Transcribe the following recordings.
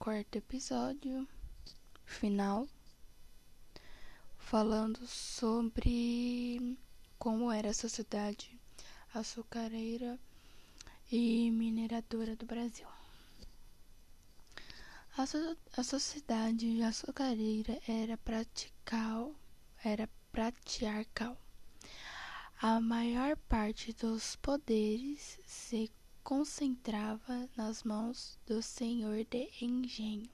quarto episódio final falando sobre como era a sociedade açucareira e mineradora do Brasil. A, so a sociedade açucareira era pratical, era patriarcal. A maior parte dos poderes se concentrava nas mãos do senhor de engenho.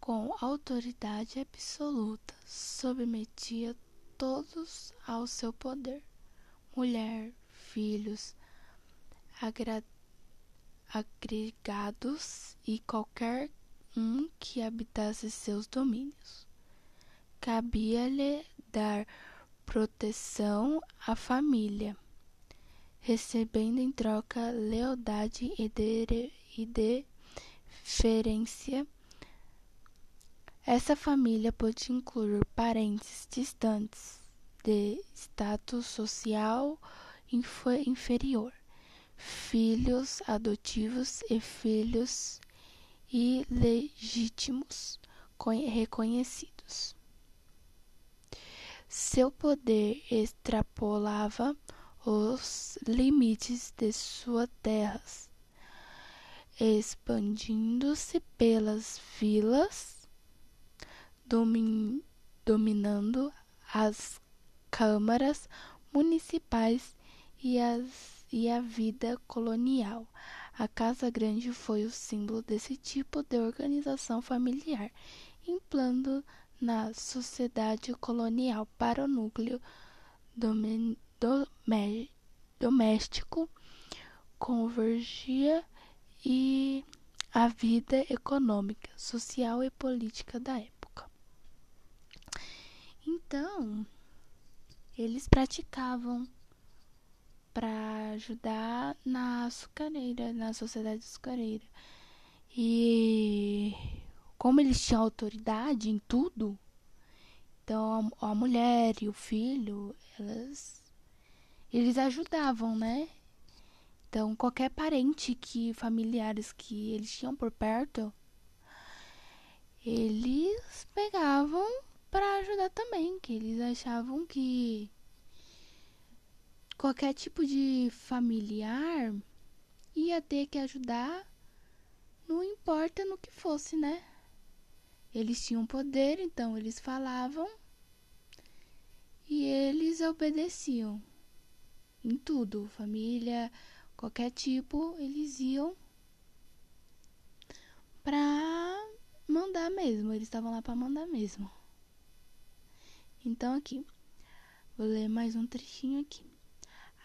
Com autoridade absoluta, submetia todos ao seu poder: mulher, filhos, agregados e qualquer um que habitasse seus domínios. Cabia-lhe dar proteção à família recebendo em troca lealdade e, de, e deferência. Essa família pode incluir parentes distantes de status social inferior, filhos adotivos e filhos ilegítimos reconhecidos. Seu poder extrapolava os limites de suas terras, expandindo-se pelas vilas, domin dominando as câmaras municipais e, as, e a vida colonial. A Casa Grande foi o símbolo desse tipo de organização familiar, implantando na sociedade colonial para o núcleo dominante doméstico convergia e a vida econômica, social e política da época. Então, eles praticavam para ajudar na açucareira, na sociedade açucareira. E como eles tinham autoridade em tudo, então a, a mulher e o filho, elas eles ajudavam, né? Então, qualquer parente que familiares que eles tinham por perto, eles pegavam para ajudar também, que eles achavam que qualquer tipo de familiar ia ter que ajudar, não importa no que fosse, né? Eles tinham poder, então eles falavam e eles obedeciam em tudo, família, qualquer tipo, eles iam pra mandar mesmo, eles estavam lá para mandar mesmo. Então aqui, vou ler mais um trechinho aqui.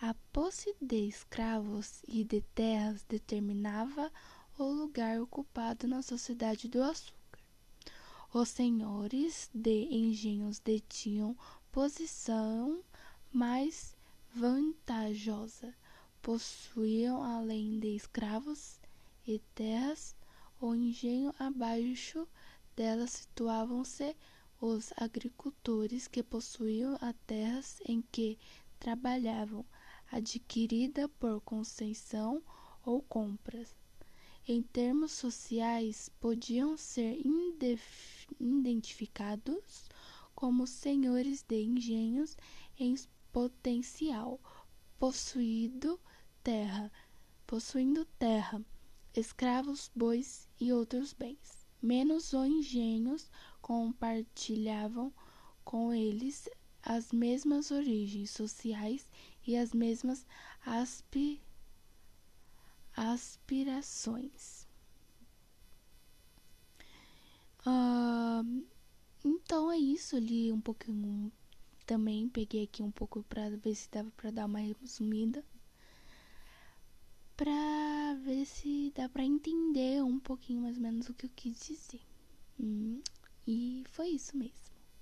A posse de escravos e de terras determinava o lugar ocupado na sociedade do açúcar. Os senhores de engenhos detinham posição mais vantajosa. Possuíam, além de escravos e terras, o engenho abaixo dela situavam-se os agricultores que possuíam as terras em que trabalhavam, adquirida por concessão ou compras. Em termos sociais, podiam ser identificados como senhores de engenhos em potencial, possuído terra, possuindo terra, escravos, bois e outros bens. Menos os engenhos compartilhavam com eles as mesmas origens sociais e as mesmas aspi aspirações. Uh, então é isso, li um pouquinho também peguei aqui um pouco para ver se dava para dar uma resumida. Pra ver se dá para entender um pouquinho mais ou menos o que eu quis dizer. Hum, e foi isso mesmo.